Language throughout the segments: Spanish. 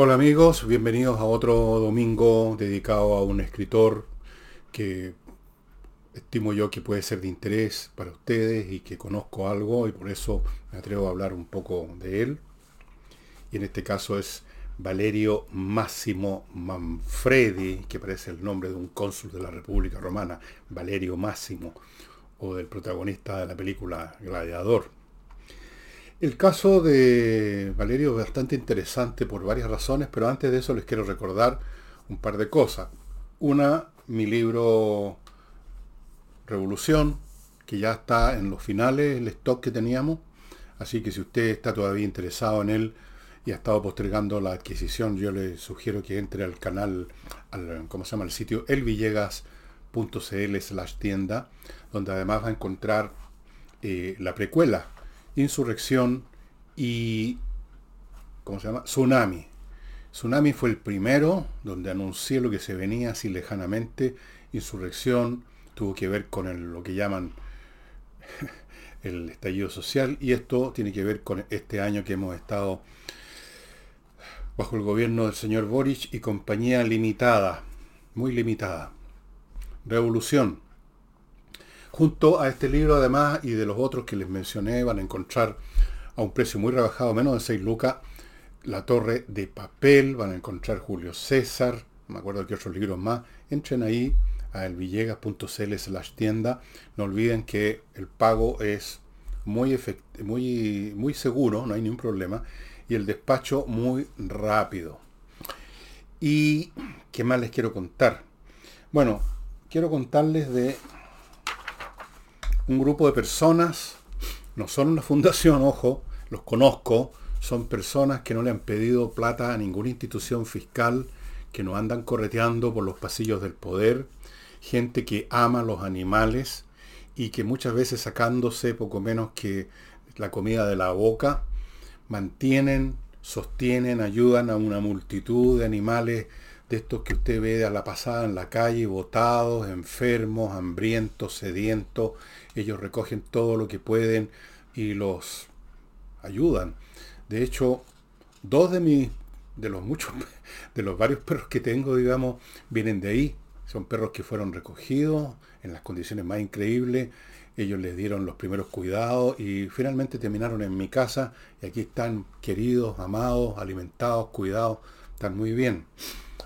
Hola amigos, bienvenidos a otro domingo dedicado a un escritor que estimo yo que puede ser de interés para ustedes y que conozco algo y por eso me atrevo a hablar un poco de él. Y en este caso es Valerio Máximo Manfredi, que parece el nombre de un cónsul de la República Romana, Valerio Máximo, o del protagonista de la película Gladiador. El caso de Valerio es bastante interesante por varias razones, pero antes de eso les quiero recordar un par de cosas. Una, mi libro Revolución, que ya está en los finales, el stock que teníamos. Así que si usted está todavía interesado en él y ha estado postergando la adquisición, yo le sugiero que entre al canal, al, ¿cómo se llama? El sitio elvillegas.cl slash tienda, donde además va a encontrar eh, la precuela Insurrección y, ¿cómo se llama? Tsunami. Tsunami fue el primero donde anuncié lo que se venía así lejanamente. Insurrección tuvo que ver con lo que llaman el estallido social y esto tiene que ver con este año que hemos estado bajo el gobierno del señor Boric y compañía limitada, muy limitada. Revolución, Junto a este libro además y de los otros que les mencioné van a encontrar a un precio muy rebajado, menos de 6 lucas, La Torre de Papel, van a encontrar Julio César, me acuerdo qué otros libros más. Entren ahí a elvillegas.cl slash tienda. No olviden que el pago es muy, muy, muy seguro, no hay ningún problema. Y el despacho muy rápido. ¿Y qué más les quiero contar? Bueno, quiero contarles de un grupo de personas, no son una fundación, ojo, los conozco, son personas que no le han pedido plata a ninguna institución fiscal, que no andan correteando por los pasillos del poder, gente que ama los animales y que muchas veces sacándose poco menos que la comida de la boca, mantienen, sostienen, ayudan a una multitud de animales de estos que usted ve a la pasada en la calle, botados, enfermos, hambrientos, sedientos. Ellos recogen todo lo que pueden y los ayudan. De hecho, dos de mis, de los muchos, de los varios perros que tengo, digamos, vienen de ahí. Son perros que fueron recogidos en las condiciones más increíbles. Ellos les dieron los primeros cuidados y finalmente terminaron en mi casa y aquí están queridos, amados, alimentados, cuidados, están muy bien.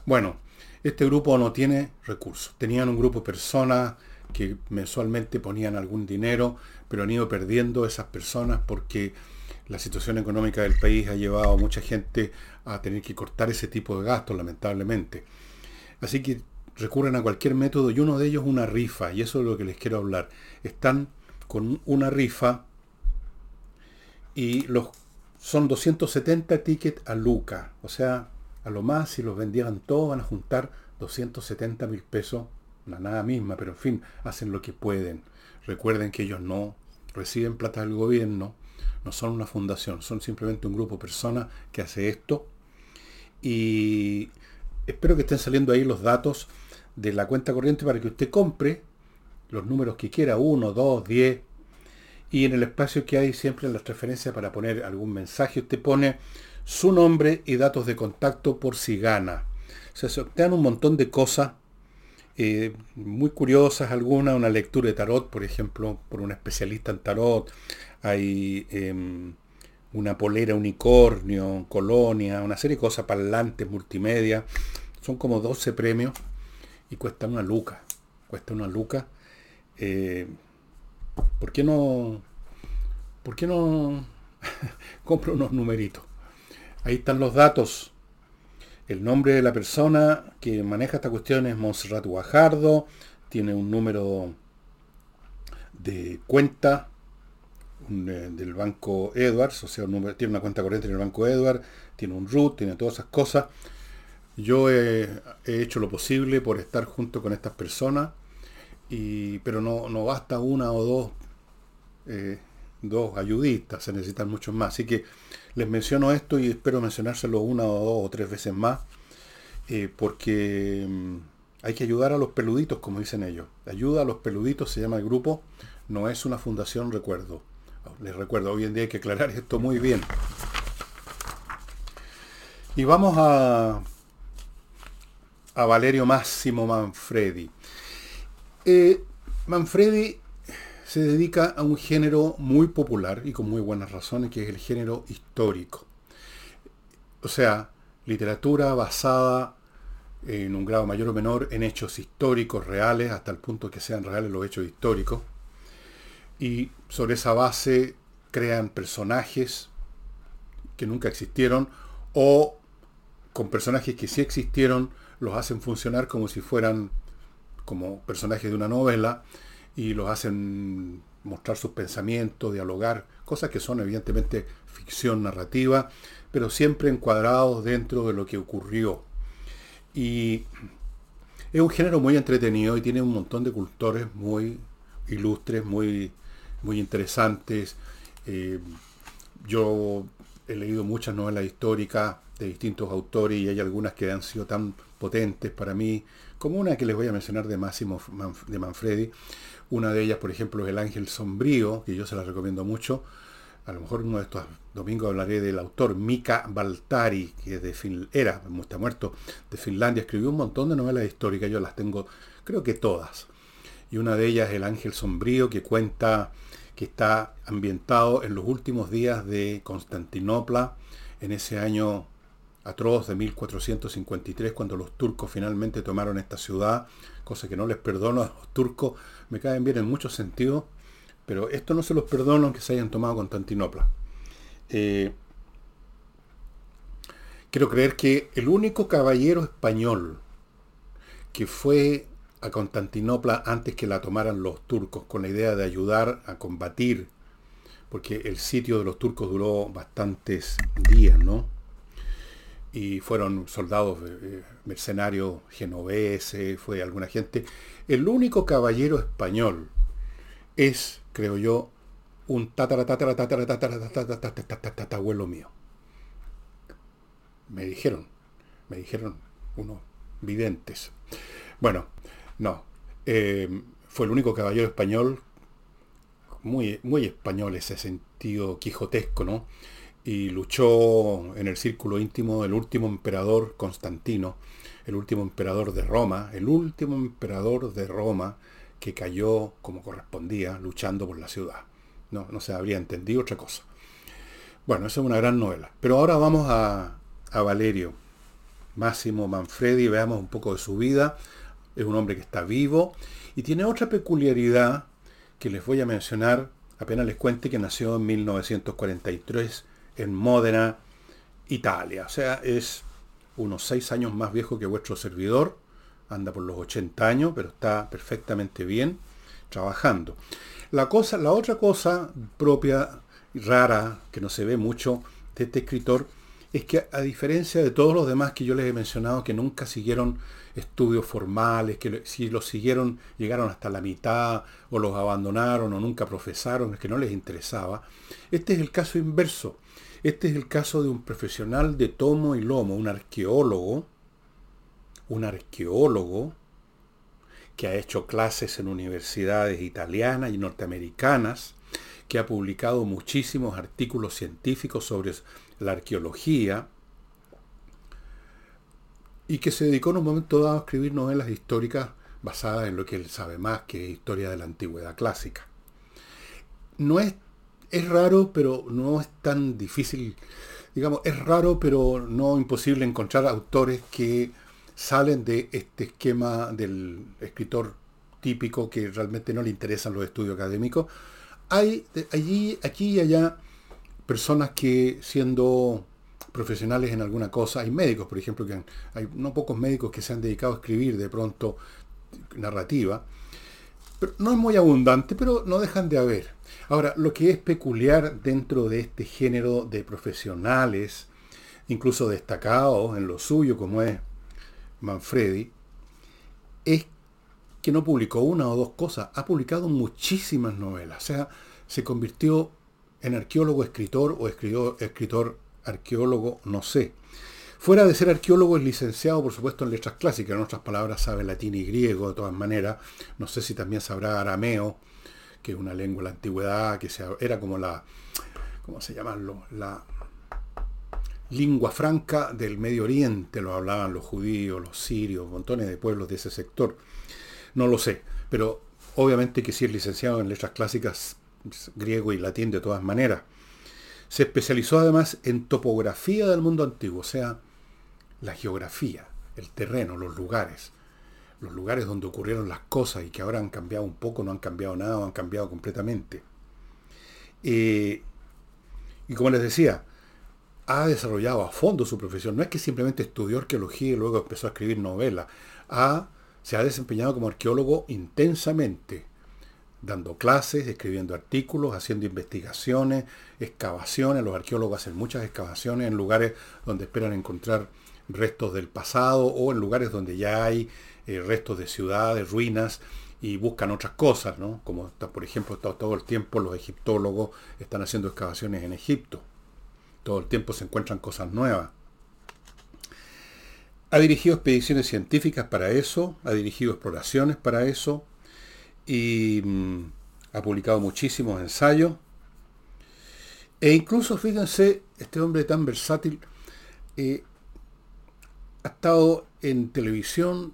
Bueno, este grupo no tiene recursos. Tenían un grupo de personas que mensualmente ponían algún dinero, pero han ido perdiendo esas personas porque la situación económica del país ha llevado a mucha gente a tener que cortar ese tipo de gastos, lamentablemente. Así que recurren a cualquier método y uno de ellos una rifa, y eso es lo que les quiero hablar. Están con una rifa y los son 270 tickets a Luca, o sea, a lo más, si los vendieran todos, van a juntar 270 mil pesos, la nada misma, pero en fin, hacen lo que pueden. Recuerden que ellos no reciben plata del gobierno, no son una fundación, son simplemente un grupo de personas que hace esto. Y espero que estén saliendo ahí los datos de la cuenta corriente para que usted compre los números que quiera, 1, 2, 10. Y en el espacio que hay siempre en las referencias para poner algún mensaje, usted pone su nombre y datos de contacto por si gana. se dan un montón de cosas eh, muy curiosas, algunas, una lectura de tarot, por ejemplo, por un especialista en tarot. Hay em, una polera unicornio, colonia, una serie de cosas, parlantes, multimedia. Son como 12 premios y cuesta una luca. Cuesta una luca. Eh, ¿Por qué no? ¿Por qué no compro unos numeritos? Ahí están los datos. El nombre de la persona que maneja esta cuestión es Monserrat Guajardo. Tiene un número de cuenta eh, del banco Edwards, o sea, tiene una cuenta corriente en el banco Edwards, tiene un root, tiene todas esas cosas. Yo he, hecho lo posible por estar junto con estas personas, pero no, no basta una o dos, eh, dos ayudistas, se necesitan muchos más. Así que les menciono esto y espero mencionárselo una o dos o tres veces más, eh, porque mm, hay que ayudar a los peluditos, como dicen ellos. Ayuda a los peluditos se llama el grupo, no es una fundación, recuerdo. Les recuerdo, hoy en día hay que aclarar esto muy bien. Y vamos a, a Valerio Máximo Manfredi. Eh, Manfredi se dedica a un género muy popular y con muy buenas razones, que es el género histórico. O sea, literatura basada en un grado mayor o menor en hechos históricos reales, hasta el punto que sean reales los hechos históricos. Y sobre esa base crean personajes que nunca existieron o con personajes que sí existieron los hacen funcionar como si fueran como personajes de una novela y los hacen mostrar sus pensamientos, dialogar, cosas que son evidentemente ficción narrativa, pero siempre encuadrados dentro de lo que ocurrió. Y es un género muy entretenido y tiene un montón de cultores muy ilustres, muy, muy interesantes. Eh, yo he leído muchas novelas históricas de distintos autores y hay algunas que han sido tan potentes para mí, como una que les voy a mencionar de Máximo de Manfredi. Una de ellas, por ejemplo, es El Ángel Sombrío, que yo se la recomiendo mucho, a lo mejor uno de estos domingos hablaré del autor Mika Baltari, que de fin, era, está muerto, de Finlandia, escribió un montón de novelas históricas, yo las tengo, creo que todas. Y una de ellas El Ángel Sombrío, que cuenta que está ambientado en los últimos días de Constantinopla, en ese año atroz de 1453, cuando los turcos finalmente tomaron esta ciudad, cosa que no les perdono a los turcos, me caen bien en muchos sentidos, pero esto no se los perdono aunque se hayan tomado Constantinopla. Eh, quiero creer que el único caballero español que fue a Constantinopla antes que la tomaran los turcos con la idea de ayudar a combatir, porque el sitio de los turcos duró bastantes días, ¿no? Y fueron soldados eh, mercenarios genoveses, fue alguna gente. El único caballero español es creo yo, un tatara tatara tatara tatara abuelo mío. Me dijeron, me dijeron unos videntes. Bueno, no. fue el único caballero español, muy, muy español ese sentido quijotesco, ¿no? Y luchó en el círculo íntimo del último emperador Constantino, el último emperador de Roma, el último emperador de Roma, que cayó como correspondía, luchando por la ciudad. No, no se habría entendido otra cosa. Bueno, esa es una gran novela. Pero ahora vamos a, a Valerio. Máximo Manfredi, veamos un poco de su vida. Es un hombre que está vivo y tiene otra peculiaridad que les voy a mencionar apenas les cuente que nació en 1943 en Módena, Italia. O sea, es unos seis años más viejo que vuestro servidor anda por los 80 años, pero está perfectamente bien trabajando. La, cosa, la otra cosa propia, rara, que no se ve mucho de este escritor, es que a diferencia de todos los demás que yo les he mencionado, que nunca siguieron estudios formales, que si los siguieron llegaron hasta la mitad, o los abandonaron, o nunca profesaron, es que no les interesaba, este es el caso inverso. Este es el caso de un profesional de tomo y lomo, un arqueólogo, un arqueólogo que ha hecho clases en universidades italianas y norteamericanas, que ha publicado muchísimos artículos científicos sobre la arqueología y que se dedicó en un momento dado a escribir novelas históricas basadas en lo que él sabe más, que historia de la antigüedad clásica. No es, es raro, pero no es tan difícil, digamos, es raro, pero no imposible encontrar autores que salen de este esquema del escritor típico que realmente no le interesan los estudios académicos. Hay allí, aquí y allá personas que siendo profesionales en alguna cosa, hay médicos, por ejemplo, que hay no pocos médicos que se han dedicado a escribir de pronto narrativa, pero no es muy abundante, pero no dejan de haber. Ahora, lo que es peculiar dentro de este género de profesionales, incluso destacados en lo suyo, como es Manfredi, es que no publicó una o dos cosas, ha publicado muchísimas novelas. O sea, se convirtió en arqueólogo, escritor o escritor, escritor arqueólogo, no sé. Fuera de ser arqueólogo es licenciado, por supuesto, en letras clásicas. En otras palabras, sabe latín y griego, de todas maneras. No sé si también sabrá arameo, que es una lengua de la antigüedad, que era como la, ¿cómo se llama? La, lingua franca del Medio Oriente, lo hablaban los judíos, los sirios, montones de pueblos de ese sector. No lo sé, pero obviamente que sí es licenciado en letras clásicas griego y latín de todas maneras. Se especializó además en topografía del mundo antiguo, o sea, la geografía, el terreno, los lugares, los lugares donde ocurrieron las cosas y que ahora han cambiado un poco, no han cambiado nada, o han cambiado completamente. Eh, y como les decía, ha desarrollado a fondo su profesión. No es que simplemente estudió arqueología y luego empezó a escribir novelas. se ha desempeñado como arqueólogo intensamente, dando clases, escribiendo artículos, haciendo investigaciones, excavaciones. Los arqueólogos hacen muchas excavaciones en lugares donde esperan encontrar restos del pasado o en lugares donde ya hay eh, restos de ciudades, ruinas y buscan otras cosas, ¿no? Como por ejemplo todo el tiempo los egiptólogos están haciendo excavaciones en Egipto. Todo el tiempo se encuentran cosas nuevas. Ha dirigido expediciones científicas para eso, ha dirigido exploraciones para eso y mm, ha publicado muchísimos ensayos. E incluso, fíjense, este hombre tan versátil eh, ha estado en televisión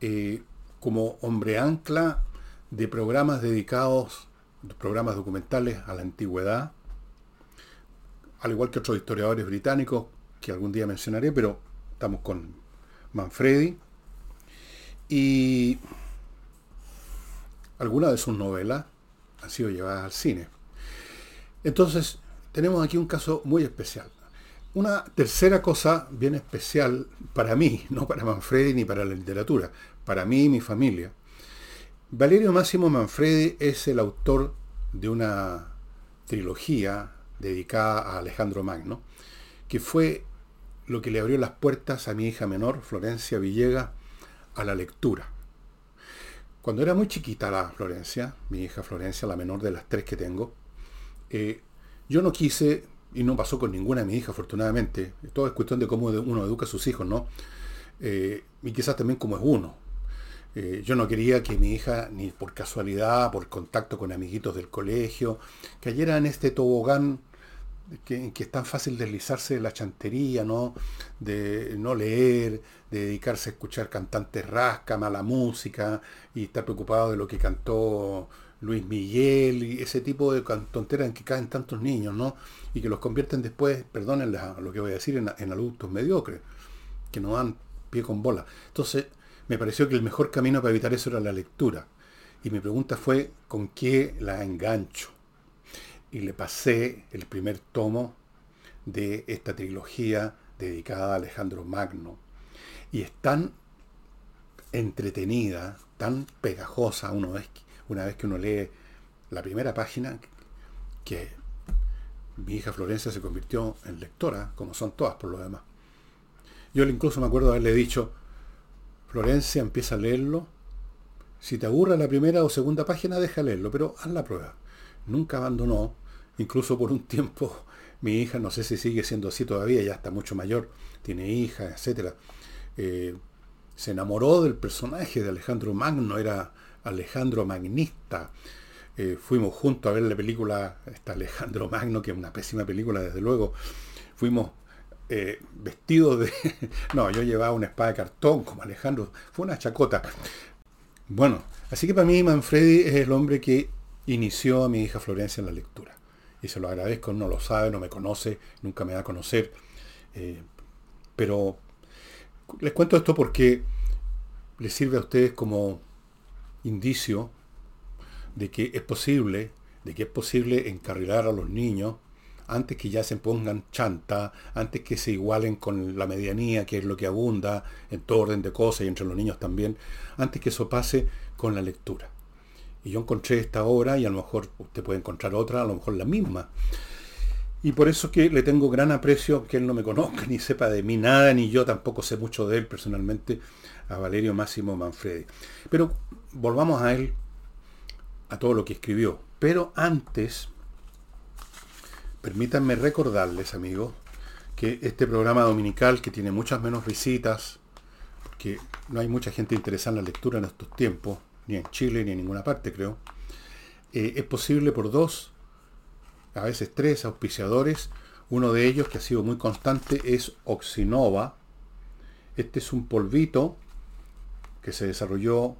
eh, como hombre ancla de programas dedicados, programas documentales a la antigüedad, al igual que otros historiadores británicos que algún día mencionaré, pero estamos con Manfredi. Y algunas de sus novelas han sido llevadas al cine. Entonces, tenemos aquí un caso muy especial. Una tercera cosa bien especial para mí, no para Manfredi ni para la literatura, para mí y mi familia. Valerio Máximo Manfredi es el autor de una trilogía dedicada a Alejandro Magno, que fue lo que le abrió las puertas a mi hija menor, Florencia Villegas, a la lectura. Cuando era muy chiquita la Florencia, mi hija Florencia, la menor de las tres que tengo, eh, yo no quise, y no pasó con ninguna de mis hijas, afortunadamente, todo es cuestión de cómo uno educa a sus hijos, ¿no? Eh, y quizás también como es uno. Eh, yo no quería que mi hija, ni por casualidad, por contacto con amiguitos del colegio, cayera en este tobogán que, que es tan fácil deslizarse de la chantería, ¿no? De no leer, de dedicarse a escuchar cantantes rasca, mala música, y estar preocupado de lo que cantó Luis Miguel, y ese tipo de tonteras en que caen tantos niños, ¿no? Y que los convierten después, perdonen lo que voy a decir, en, en adultos mediocres, que no dan pie con bola. Entonces, me pareció que el mejor camino para evitar eso era la lectura. Y mi pregunta fue, ¿con qué la engancho? Y le pasé el primer tomo de esta trilogía dedicada a Alejandro Magno. Y es tan entretenida, tan pegajosa una vez, una vez que uno lee la primera página, que mi hija Florencia se convirtió en lectora, como son todas por lo demás. Yo incluso me acuerdo haberle dicho, Florencia empieza a leerlo. Si te aburre la primera o segunda página, deja leerlo, pero haz la prueba. Nunca abandonó, incluso por un tiempo, mi hija, no sé si sigue siendo así todavía, ya está mucho mayor, tiene hija, etc. Eh, se enamoró del personaje de Alejandro Magno, era Alejandro Magnista. Eh, fuimos juntos a ver la película, esta Alejandro Magno, que es una pésima película, desde luego. Fuimos eh, vestido de... no, yo llevaba una espada de cartón como Alejandro. Fue una chacota. Bueno, así que para mí Manfredi es el hombre que inició a mi hija Florencia en la lectura. Y se lo agradezco, no lo sabe, no me conoce, nunca me va a conocer. Eh, pero les cuento esto porque les sirve a ustedes como indicio de que es posible, de que es posible encarrilar a los niños antes que ya se pongan chanta, antes que se igualen con la medianía, que es lo que abunda en todo orden de cosas y entre los niños también, antes que eso pase con la lectura. Y yo encontré esta obra y a lo mejor usted puede encontrar otra, a lo mejor la misma. Y por eso que le tengo gran aprecio que él no me conozca ni sepa de mí nada, ni yo tampoco sé mucho de él personalmente, a Valerio Máximo Manfredi. Pero volvamos a él, a todo lo que escribió. Pero antes, Permítanme recordarles, amigos, que este programa dominical, que tiene muchas menos visitas, porque no hay mucha gente interesada en la lectura en estos tiempos, ni en Chile ni en ninguna parte, creo, eh, es posible por dos, a veces tres auspiciadores, Uno de ellos, que ha sido muy constante, es Oxinova. Este es un polvito que se desarrolló,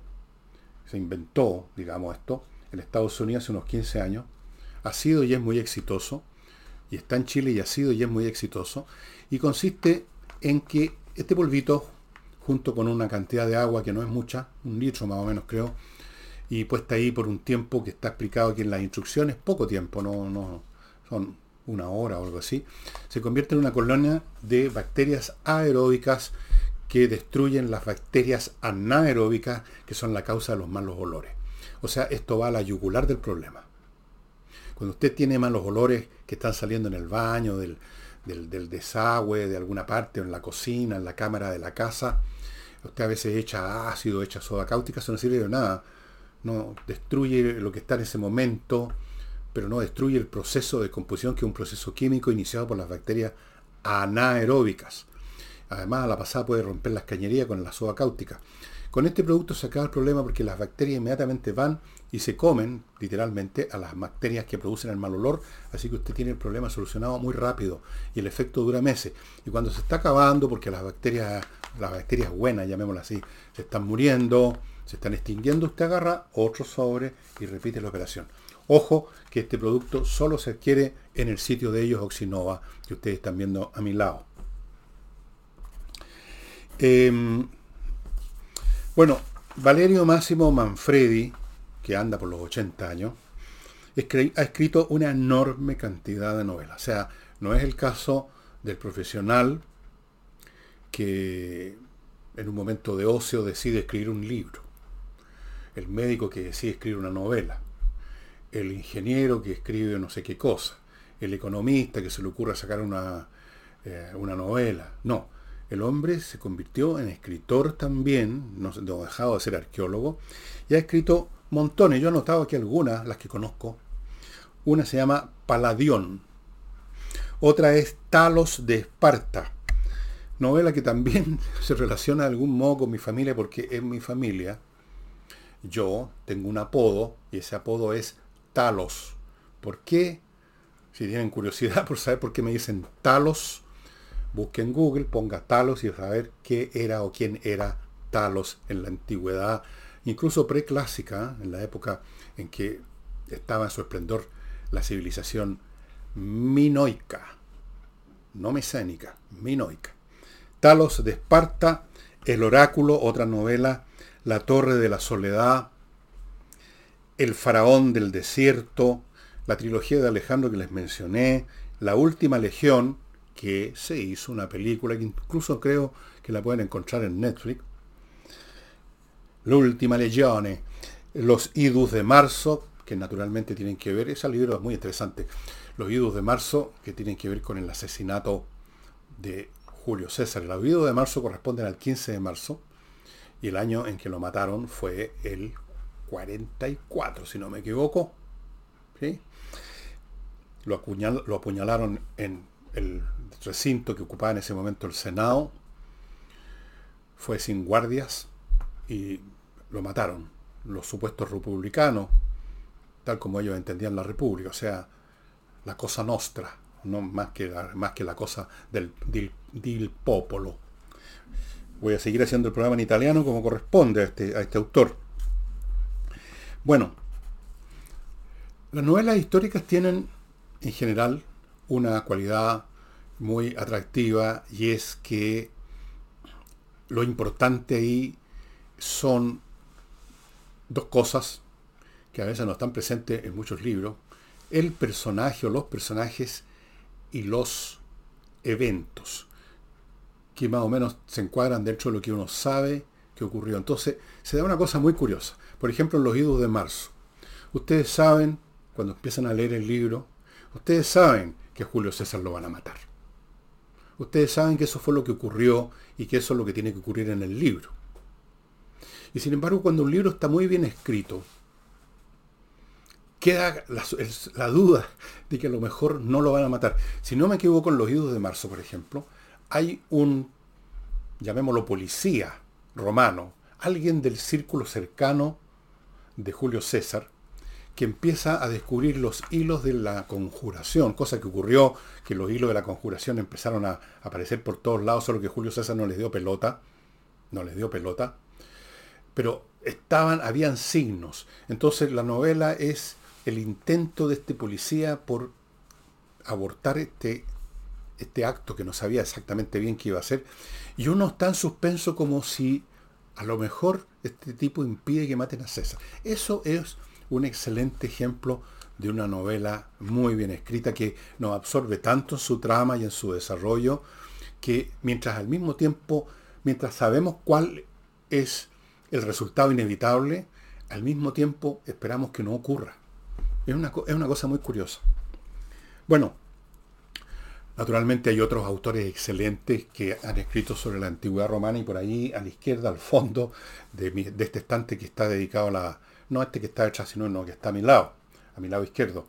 se inventó, digamos esto, en Estados Unidos hace unos 15 años. Ha sido y es muy exitoso. Y está en Chile y ha sido y es muy exitoso. Y consiste en que este polvito, junto con una cantidad de agua que no es mucha, un litro más o menos creo, y puesta ahí por un tiempo que está explicado aquí en las instrucciones, poco tiempo, no, no son una hora o algo así, se convierte en una colonia de bacterias aeróbicas que destruyen las bacterias anaeróbicas que son la causa de los malos olores. O sea, esto va a la yugular del problema. Cuando usted tiene malos olores que están saliendo en el baño, del, del, desagüe, de alguna parte, en la cocina, en la cámara de la casa, usted a veces echa ácido, echa soda cáustica, eso no sirve de nada. No destruye lo que está en ese momento, pero no destruye el proceso de composición, que es un proceso químico iniciado por las bacterias anaeróbicas. Además, a la pasada puede romper las cañerías con la soda cáustica. Con este producto se acaba el problema porque las bacterias inmediatamente van y se comen, literalmente, a las bacterias que producen el mal olor. Así que usted tiene el problema solucionado muy rápido y el efecto dura meses. Y cuando se está acabando, porque las bacterias, las bacterias buenas, llamémoslas así, se están muriendo, se están extinguiendo, usted agarra otro sobre y repite la operación. Ojo que este producto solo se adquiere en el sitio de ellos, Oxinova, que ustedes están viendo a mi lado. Em, bueno, Valerio Máximo Manfredi, que anda por los 80 años, ha escrito una enorme cantidad de novelas. O sea, no es el caso del profesional que en un momento de ocio decide escribir un libro. El médico que decide escribir una novela el ingeniero que escribe no sé qué cosa, el economista que se le ocurra sacar una, eh, una novela. No, el hombre se convirtió en escritor también, no, dejado de ser arqueólogo, y ha escrito montones. Yo he anotado aquí algunas, las que conozco. Una se llama Paladión, otra es Talos de Esparta, novela que también se relaciona de algún modo con mi familia, porque en mi familia yo tengo un apodo, y ese apodo es Talos. ¿Por qué? Si tienen curiosidad por saber por qué me dicen Talos, busquen Google, ponga Talos y saber qué era o quién era Talos en la antigüedad, incluso preclásica, en la época en que estaba en su esplendor la civilización minoica, no mesénica, minoica. Talos de Esparta, El oráculo, otra novela, La torre de la soledad, el faraón del desierto, la trilogía de Alejandro que les mencioné, La última legión, que se hizo una película que incluso creo que la pueden encontrar en Netflix. La última legión, Los idus de marzo, que naturalmente tienen que ver, ese libro es muy interesante. Los idus de marzo, que tienen que ver con el asesinato de Julio César. Los idus de marzo corresponden al 15 de marzo y el año en que lo mataron fue el 44, si no me equivoco. Lo, lo apuñalaron en el recinto que ocupaba en ese momento el Senado. Fue sin guardias y lo mataron. Los supuestos republicanos, tal como ellos entendían la república, o sea, la cosa nostra, no más que la, más que la cosa del, del, popolo. Voy a seguir haciendo el programa en italiano como corresponde a este, a este autor. Bueno, las novelas históricas tienen en general una cualidad muy atractiva y es que lo importante ahí son dos cosas que a veces no están presentes en muchos libros. El personaje o los personajes y los eventos que más o menos se encuadran dentro de lo que uno sabe que ocurrió. Entonces se da una cosa muy curiosa. Por ejemplo, en los idos de marzo. Ustedes saben, cuando empiezan a leer el libro, ustedes saben que Julio César lo van a matar. Ustedes saben que eso fue lo que ocurrió y que eso es lo que tiene que ocurrir en el libro. Y sin embargo, cuando un libro está muy bien escrito, queda la, duda de que a lo mejor no lo van a matar. Si no me equivoco, en los idos de marzo, por ejemplo, hay un, llamémoslo policía romano, alguien del círculo cercano de Julio César, que empieza a descubrir los hilos de la conjuración, cosa que ocurrió, que los hilos de la conjuración empezaron a aparecer por todos lados, solo que Julio César no les dio pelota, no les dio pelota, pero estaban, habían signos. Entonces la novela es el intento de este policía por abortar este, este acto que no sabía exactamente bien qué iba a hacer, y uno está en suspenso como si a lo mejor este tipo impide que maten a César. Eso es un excelente ejemplo de una novela muy bien escrita que nos absorbe tanto en su trama y en su desarrollo, que mientras al mismo tiempo, mientras sabemos cuál es el resultado inevitable, al mismo tiempo esperamos que no ocurra. Es una, es una cosa muy curiosa. Bueno, naturalmente hay otros autores excelentes que han escrito sobre la antigüedad romana y por ahí a la izquierda, al fondo de, de este estante que está dedicado a la, no este que está detrás, sino uno que está a mi lado, a mi lado izquierdo.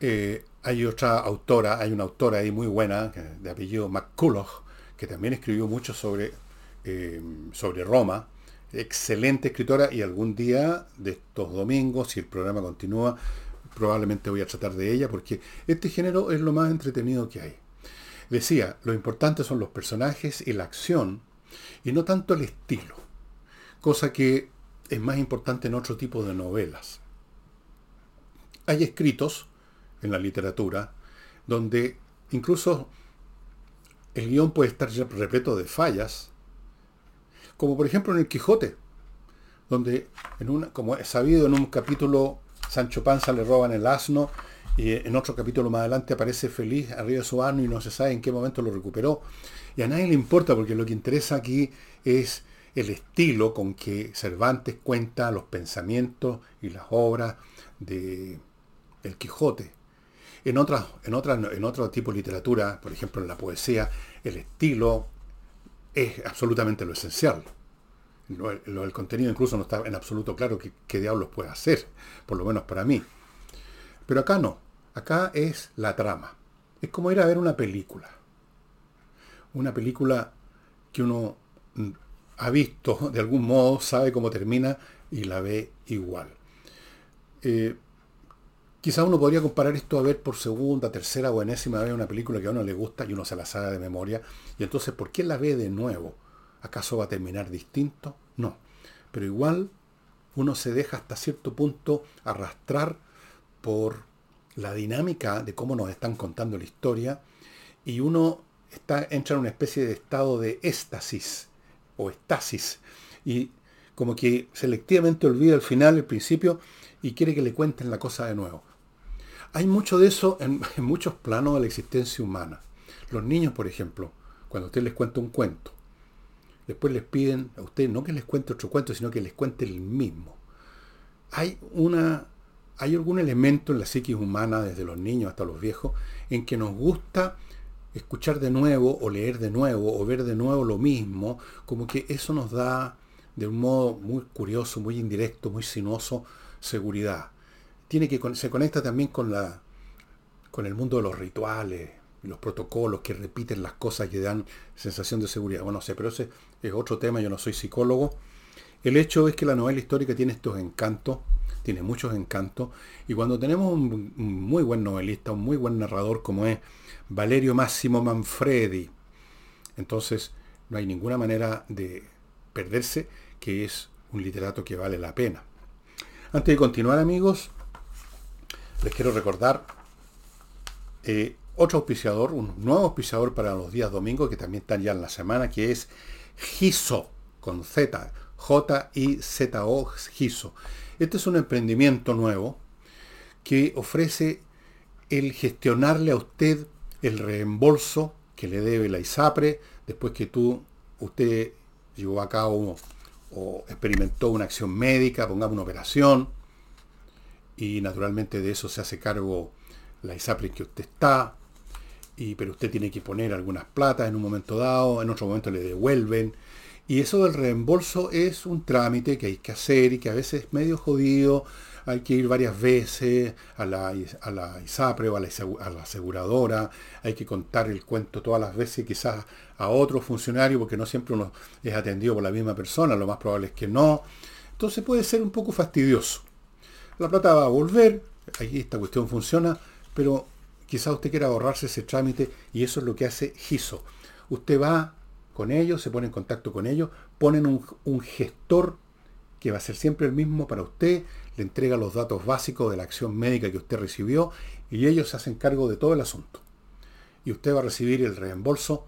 Eh, hay otra autora, hay una autora ahí muy buena, de apellido McCulloch, que también escribió mucho sobre, eh, sobre Roma. Excelente escritora y algún día de estos domingos, si el programa continúa, probablemente voy a tratar de ella porque este género es lo más entretenido que hay. Decía, lo importante son los personajes y la acción y no tanto el estilo. Cosa que es más importante en otro tipo de novelas. Hay escritos en la literatura donde incluso el guion puede estar repleto de fallas, como por ejemplo en el Quijote, donde, como es sabido, en un capítulo Sancho Panza le roban el asno y en otro capítulo más adelante aparece feliz arriba de su asno y no se sabe en qué momento lo recuperó. Y a nadie le importa porque lo que interesa aquí es el estilo con que Cervantes cuenta los pensamientos y las obras de El Quijote. En, otras, en, en otro tipo de literatura, por ejemplo en la poesía, el estilo es absolutamente lo esencial. Lo, el contenido incluso no está en absoluto claro qué, qué diablos puede hacer, por lo menos para mí. Pero acá no, acá es la trama. Es como ir a ver una película. Una película que uno ha visto de algún modo, sabe cómo termina y la ve igual. Eh, quizá uno podría comparar esto a ver por segunda, tercera o enésima vez una película que a uno le gusta y uno se la sabe de memoria. Y entonces, ¿por qué la ve de nuevo? ¿Acaso va a terminar distinto? No. Pero igual uno se deja hasta cierto punto arrastrar por la dinámica de cómo nos están contando la historia y uno está, entra en una especie de estado de éxtasis o estasis. Y como que selectivamente olvida el final, el principio, y quiere que le cuenten la cosa de nuevo. Hay mucho de eso en, muchos planos de la existencia humana. Los niños, por ejemplo, cuando usted les cuenta un cuento, después les piden a usted no que les cuente otro cuento, sino que les cuente el mismo. Hay una hay algún elemento en la psiquis humana, desde los niños hasta los viejos, en que nos gusta escuchar de nuevo o leer de nuevo o ver de nuevo lo mismo, como que eso nos da de un modo muy curioso, muy indirecto, muy sinuoso, seguridad. Tiene que se conecta también con la con el mundo de los rituales los protocolos que repiten las cosas que dan sensación de seguridad. Bueno, no sé, pero ese es otro tema, yo no soy psicólogo. El hecho es que la novela histórica tiene estos encantos, tiene muchos encantos, y cuando tenemos un muy buen novelista, un muy buen narrador como es Valerio Máximo Manfredi. Entonces, no hay ninguna manera de perderse que es un literato que vale la pena. Antes de continuar, amigos, les quiero recordar eh, otro auspiciador, un nuevo auspiciador para los días domingos, que también están ya en la semana, que es Giso, con Z, J-I-Z-O, Giso. Este es un emprendimiento nuevo que ofrece el gestionarle a usted el reembolso que le debe la ISAPRE después que tú, usted llevó a cabo o experimentó una acción médica, pongamos una operación, y naturalmente de eso se hace cargo la ISAPRE en que usted está, y, pero usted tiene que poner algunas platas en un momento dado, en otro momento le devuelven, y eso del reembolso es un trámite que hay que hacer y que a veces es medio jodido, hay que ir varias veces a la, a la ISAPRE o a la, aseguradora, hay que contar el cuento todas las veces, quizás a otro funcionario, porque no siempre uno es atendido por la misma persona, lo más probable es que no. Entonces puede ser un poco fastidioso. La plata va a volver, aquí esta cuestión funciona, pero quizás usted quiera ahorrarse ese trámite y eso es lo que hace GISO. Usted va con ellos, se pone en contacto con ellos, ponen un, un gestor que va a ser siempre el mismo para usted, le entrega los datos básicos de la acción médica que usted recibió y ellos se hacen cargo de todo el asunto. Y usted va a recibir el reembolso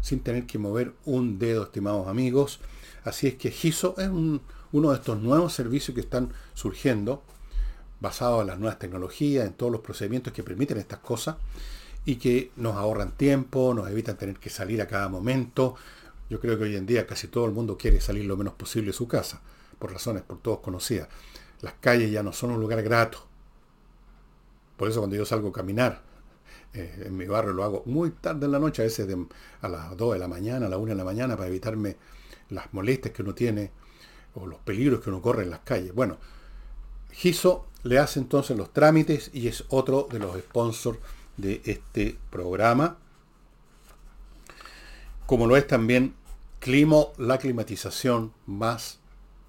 sin tener que mover un dedo, estimados amigos. Así es que GISO es uno de estos nuevos servicios que están surgiendo, basados en las nuevas tecnologías, en todos los procedimientos que permiten estas cosas y que nos ahorran tiempo, nos evitan tener que salir a cada momento. Yo creo que hoy en día casi todo el mundo quiere salir lo menos posible de su casa, por razones por todos conocidas. Las calles ya no son un lugar grato. Por eso cuando yo salgo a caminar, eh, en mi barrio lo hago muy tarde en la noche, a veces a las 2 de la mañana, a la 1 de la mañana, para evitarme las molestias que uno tiene o los peligros que uno corre en las calles. Bueno, Giso le hace entonces los trámites y es otro de los sponsors de este programa. Como lo es también Climo, la climatización más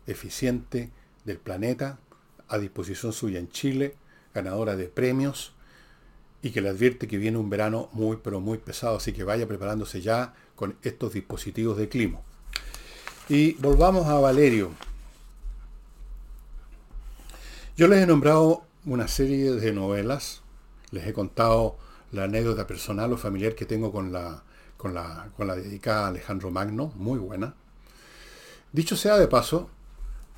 eficiente del planeta, a disposición suya en Chile, ganadora de premios y que le advierte que viene un verano muy pero muy pesado, así que vaya preparándose ya con estos dispositivos de clima. Y volvamos a Valerio. Yo les he nombrado una serie de novelas, les he contado la anécdota personal o familiar que tengo con la, con la, con la dedicada a Alejandro Magno, muy buena. Dicho sea de paso,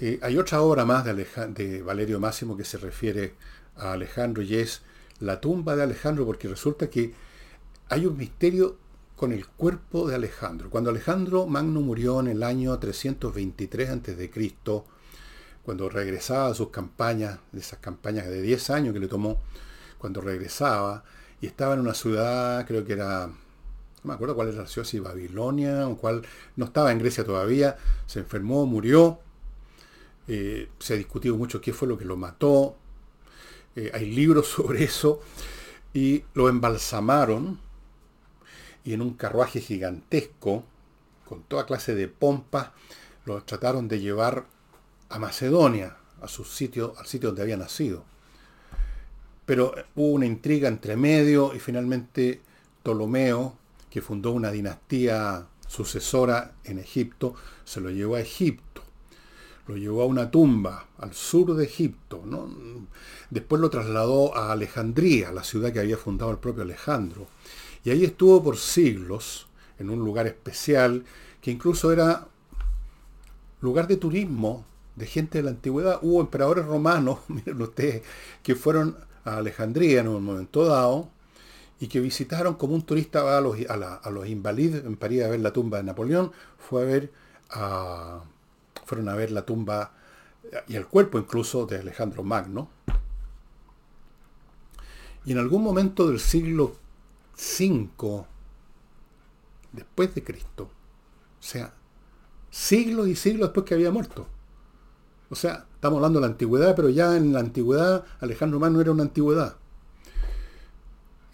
eh, hay otra obra más de, de Valerio Máximo que se refiere a Alejandro y es La tumba de Alejandro, porque resulta que hay un misterio con el cuerpo de Alejandro. Cuando Alejandro Magno murió en el año 323 a.C., cuando regresaba a sus campañas, de esas campañas de 10 años que le tomó, cuando regresaba, y estaba en una ciudad, creo que era, no me acuerdo cuál era la ciudad, si Babilonia o cuál, no estaba en Grecia todavía, se enfermó, murió, eh, se ha discutido mucho qué fue lo que lo mató, eh, hay libros sobre eso, y lo embalsamaron, y en un carruaje gigantesco, con toda clase de pompas, lo trataron de llevar a Macedonia, a su sitio, al sitio donde había nacido. Pero hubo una intriga entre medio y finalmente Ptolomeo, que fundó una dinastía sucesora en Egipto, se lo llevó a Egipto. Lo llevó a una tumba al sur de Egipto. Después lo trasladó a Alejandría, la ciudad que había fundado el propio Alejandro. Y ahí estuvo por siglos, en un lugar especial, que incluso era lugar de turismo de gente de la antigüedad. Hubo emperadores romanos, miren ustedes, que fueron a Alejandría en un momento dado y que visitaron como un turista a los, a, los invalidos en París a ver la tumba de Napoleón, fue a ver a, fueron a ver la tumba y el cuerpo incluso de Alejandro Magno. Y en algún momento del siglo 5 después de Cristo. O sea, siglos y siglos después que había muerto. O sea, estamos hablando de la antigüedad, pero ya en la antigüedad Alejandro Magno era una antigüedad.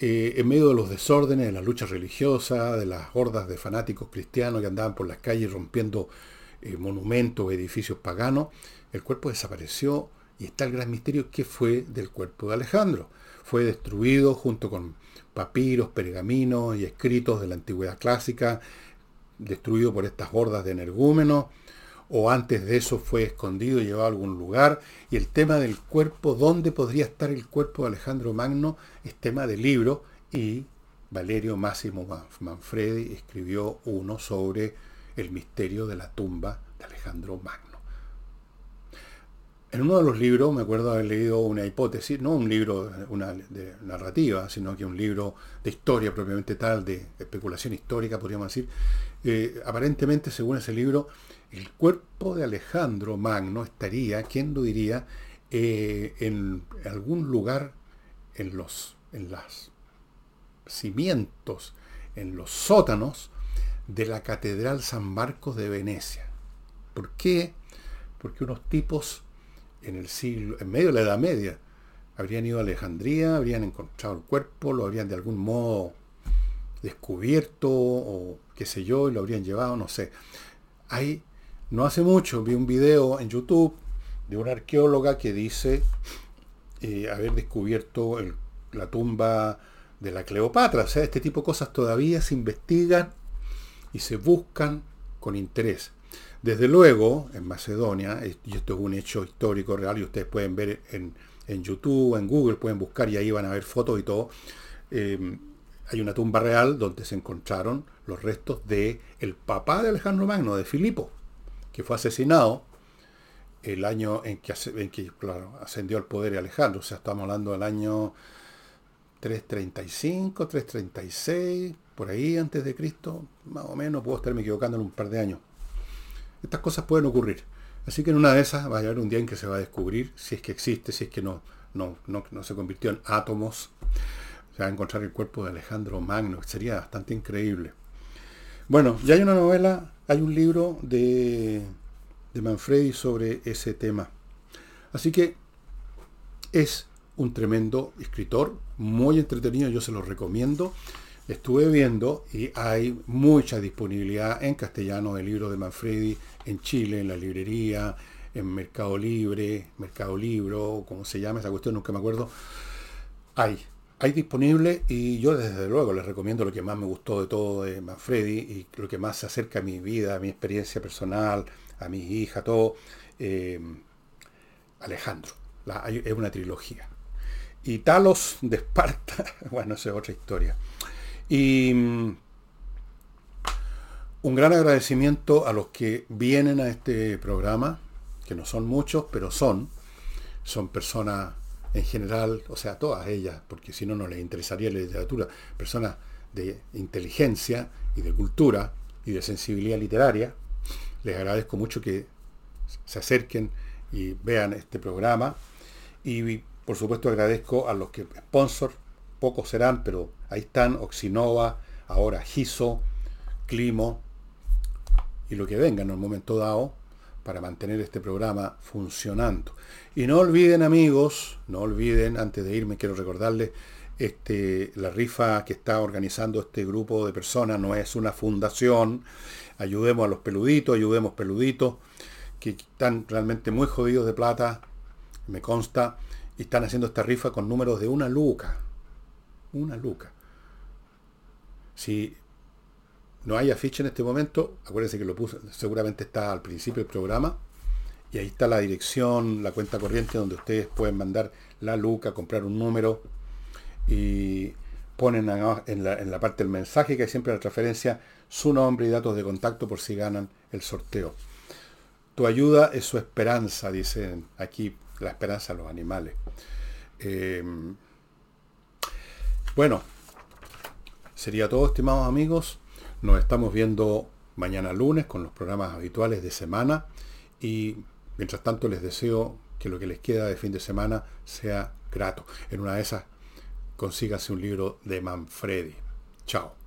Eh, en medio de los desórdenes, de las luchas religiosas, de las hordas de fanáticos cristianos que andaban por las calles rompiendo eh, monumentos, edificios paganos, el cuerpo desapareció y está el gran misterio que fue del cuerpo de Alejandro. Fue destruido junto con papiros, pergaminos y escritos de la antigüedad clásica, destruido por estas hordas de energúmenos, o antes de eso fue escondido y llevado a algún lugar. Y el tema del cuerpo, dónde podría estar el cuerpo de Alejandro Magno, es tema de libro y Valerio Máximo Manfredi escribió uno sobre el misterio de la tumba de Alejandro Magno. En uno de los libros, me acuerdo haber leído una hipótesis, no un libro una, de narrativa, sino que un libro de historia propiamente tal, de especulación histórica, podríamos decir. Eh, aparentemente, según ese libro, el cuerpo de Alejandro Magno estaría, ¿quién lo diría?, eh, en algún lugar en los en las cimientos, en los sótanos de la Catedral San Marcos de Venecia. ¿Por qué? Porque unos tipos en el siglo, en medio de la Edad Media, habrían ido a Alejandría, habrían encontrado el cuerpo, lo habrían de algún modo descubierto o qué sé yo, y lo habrían llevado, no sé. Hay, no hace mucho vi un video en YouTube de una arqueóloga que dice eh, haber descubierto la tumba de la Cleopatra. O sea, este tipo de cosas todavía se investigan y se buscan con interés. Desde luego, en Macedonia, y esto es un hecho histórico real, y ustedes pueden ver en, YouTube, en Google, pueden buscar y ahí van a ver fotos y todo. Eh, hay una tumba real donde se encontraron los restos de el papá de Alejandro Magno, de Filipo, que fue asesinado el año en que, en que ascendió al poder Alejandro. O sea, estamos hablando del año 335, 336, por ahí antes de Cristo, más o menos, puedo estarme equivocando en un par de años. Estas cosas pueden ocurrir. Así que en una de esas va a haber un día en que se va a descubrir si es que existe, si es que no, no, no, se convirtió en átomos. Se va a encontrar el cuerpo de Alejandro Magno, sería bastante increíble. Bueno, ya hay una novela, hay un libro de, de Manfredi sobre ese tema. Así que es un tremendo escritor, muy entretenido, yo se lo recomiendo. Estuve viendo y hay mucha disponibilidad en castellano del libro de Manfredi en Chile, en la librería, en Mercado Libre, Mercado Libro, como se llama esa cuestión, nunca me acuerdo. Hay, hay disponible y yo desde luego les recomiendo lo que más me gustó de todo de Manfredi y lo que más se acerca a mi vida, a mi experiencia personal, a mi hija, todo. Eh, Alejandro. es una trilogía y Talos de Esparta. Bueno, esa es otra historia. Y mm, un gran agradecimiento a los que vienen a este programa, que no son muchos, pero son. Son personas en general, o sea, todas ellas, porque si no, no les interesaría la literatura, personas de inteligencia y de cultura y de sensibilidad literaria. Les agradezco mucho que se acerquen y vean este programa. Y por supuesto agradezco a los que sponsor, pocos serán, pero ahí están, Oxinova, ahora Giso, Climo y lo que venga en un momento dado para mantener este programa funcionando. Y no olviden amigos, no olviden, antes de irme quiero recordarles, este, la rifa que está organizando este grupo de personas no es una fundación. Ayudemos a los peluditos, ayudemos peluditos, que están realmente muy jodidos de plata, me consta y están haciendo esta rifa con números de una luca. Una luca. Si no hay afiche en este momento, acuérdense que lo puse, seguramente está al principio del programa. Y ahí está la dirección, la cuenta corriente donde ustedes pueden mandar la luca, comprar un número y ponen en la, parte del mensaje que hay siempre la transferencia su nombre y datos de contacto por si ganan el sorteo. Tu ayuda es su esperanza, dicen aquí la esperanza de los animales. Eh, bueno, sería todo, estimados amigos. Nos estamos viendo mañana lunes con los programas habituales de semana y mientras tanto les deseo que lo que les queda de fin de semana sea grato. En una de esas consígase un libro de Manfredi. Chao.